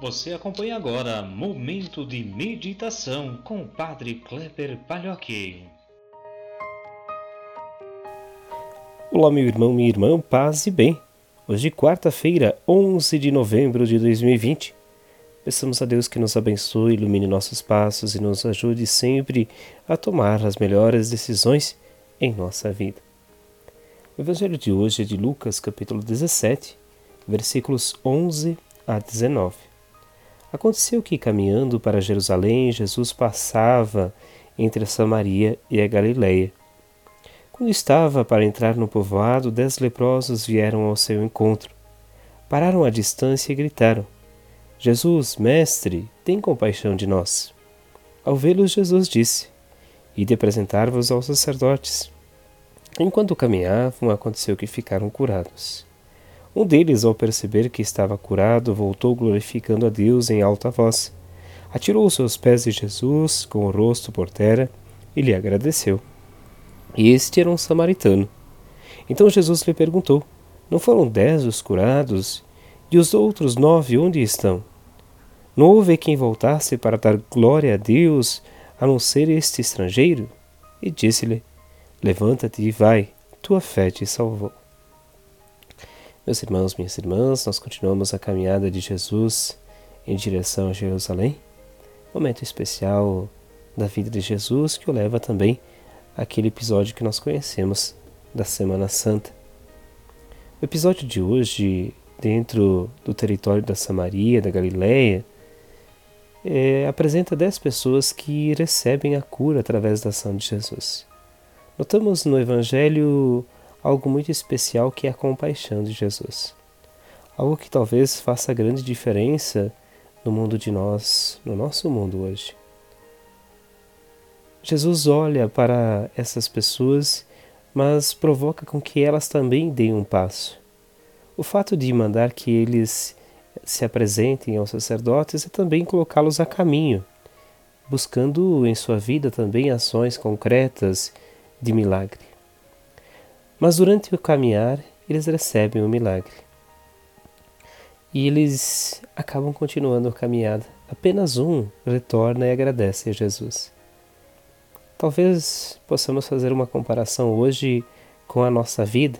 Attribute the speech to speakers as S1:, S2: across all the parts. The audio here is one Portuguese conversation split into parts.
S1: Você acompanha agora Momento de Meditação com o Padre Kleber Palhoque.
S2: Olá, meu irmão, minha irmã, paz e bem. Hoje, quarta-feira, 11 de novembro de 2020. Peçamos a Deus que nos abençoe, ilumine nossos passos e nos ajude sempre a tomar as melhores decisões em nossa vida. O Evangelho de hoje é de Lucas, capítulo 17, versículos 11 a 19. Aconteceu que, caminhando para Jerusalém, Jesus passava entre a Samaria e a Galiléia. Quando estava para entrar no povoado, dez leprosos vieram ao seu encontro. Pararam à distância e gritaram: Jesus, mestre, tem compaixão de nós. Ao vê-los, Jesus disse: Ide apresentar-vos aos sacerdotes. Enquanto caminhavam, aconteceu que ficaram curados. Um deles, ao perceber que estava curado, voltou glorificando a Deus em alta voz. Atirou-se aos pés de Jesus, com o rosto por terra, e lhe agradeceu. E este era um samaritano. Então Jesus lhe perguntou: Não foram dez os curados? E os outros nove onde estão? Não houve quem voltasse para dar glória a Deus, a não ser este estrangeiro? E disse-lhe: Levanta-te e vai, tua fé te salvou. Meus irmãos, minhas irmãs, nós continuamos a caminhada de Jesus em direção a Jerusalém. Momento especial da vida de Jesus que o leva também àquele episódio que nós conhecemos da Semana Santa. O episódio de hoje, dentro do território da Samaria, da Galileia, é, apresenta dez pessoas que recebem a cura através da ação de Jesus. Notamos no Evangelho algo muito especial que é a compaixão de Jesus. Algo que talvez faça grande diferença no mundo de nós, no nosso mundo hoje. Jesus olha para essas pessoas, mas provoca com que elas também deem um passo. O fato de mandar que eles se apresentem aos sacerdotes é também colocá-los a caminho, buscando em sua vida também ações concretas de milagre. Mas durante o caminhar, eles recebem o milagre. E eles acabam continuando a caminhada. Apenas um retorna e agradece a Jesus. Talvez possamos fazer uma comparação hoje com a nossa vida.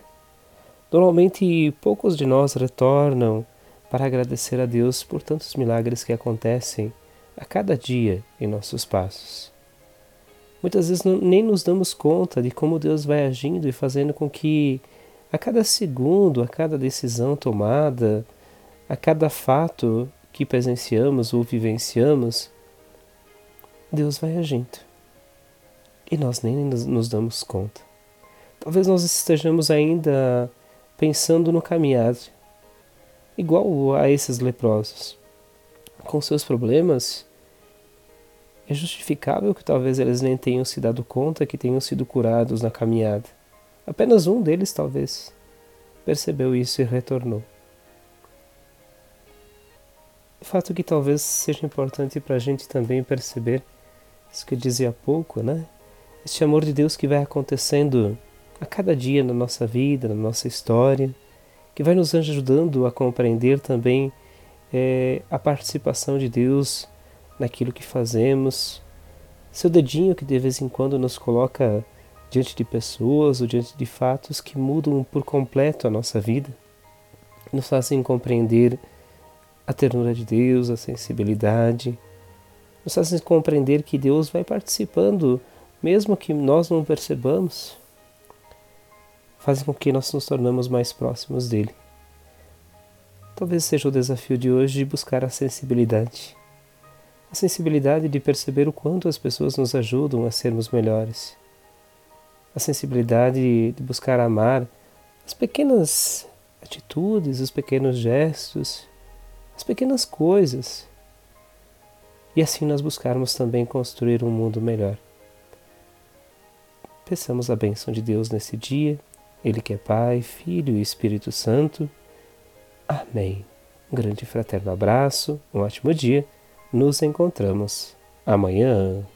S2: Normalmente, poucos de nós retornam para agradecer a Deus por tantos milagres que acontecem a cada dia em nossos passos. Muitas vezes não, nem nos damos conta de como Deus vai agindo e fazendo com que a cada segundo, a cada decisão tomada, a cada fato que presenciamos ou vivenciamos, Deus vai agindo. E nós nem nos, nos damos conta. Talvez nós estejamos ainda pensando no caminhar, igual a esses leprosos, com seus problemas é justificável que talvez eles nem tenham se dado conta que tenham sido curados na caminhada. Apenas um deles, talvez, percebeu isso e retornou. O fato que talvez seja importante para a gente também perceber, isso que eu dizia há pouco, né? Este amor de Deus que vai acontecendo a cada dia na nossa vida, na nossa história, que vai nos ajudando a compreender também é, a participação de Deus naquilo que fazemos, seu dedinho que de vez em quando nos coloca diante de pessoas ou diante de fatos que mudam por completo a nossa vida, nos fazem compreender a ternura de Deus, a sensibilidade, nos fazem compreender que Deus vai participando, mesmo que nós não percebamos, fazem com que nós nos tornamos mais próximos dele. Talvez seja o desafio de hoje buscar a sensibilidade a sensibilidade de perceber o quanto as pessoas nos ajudam a sermos melhores, a sensibilidade de buscar amar as pequenas atitudes, os pequenos gestos, as pequenas coisas, e assim nós buscarmos também construir um mundo melhor. Peçamos a bênção de Deus nesse dia, Ele que é Pai, Filho e Espírito Santo. Amém. Um grande fraterno abraço, um ótimo dia nos encontramos amanhã.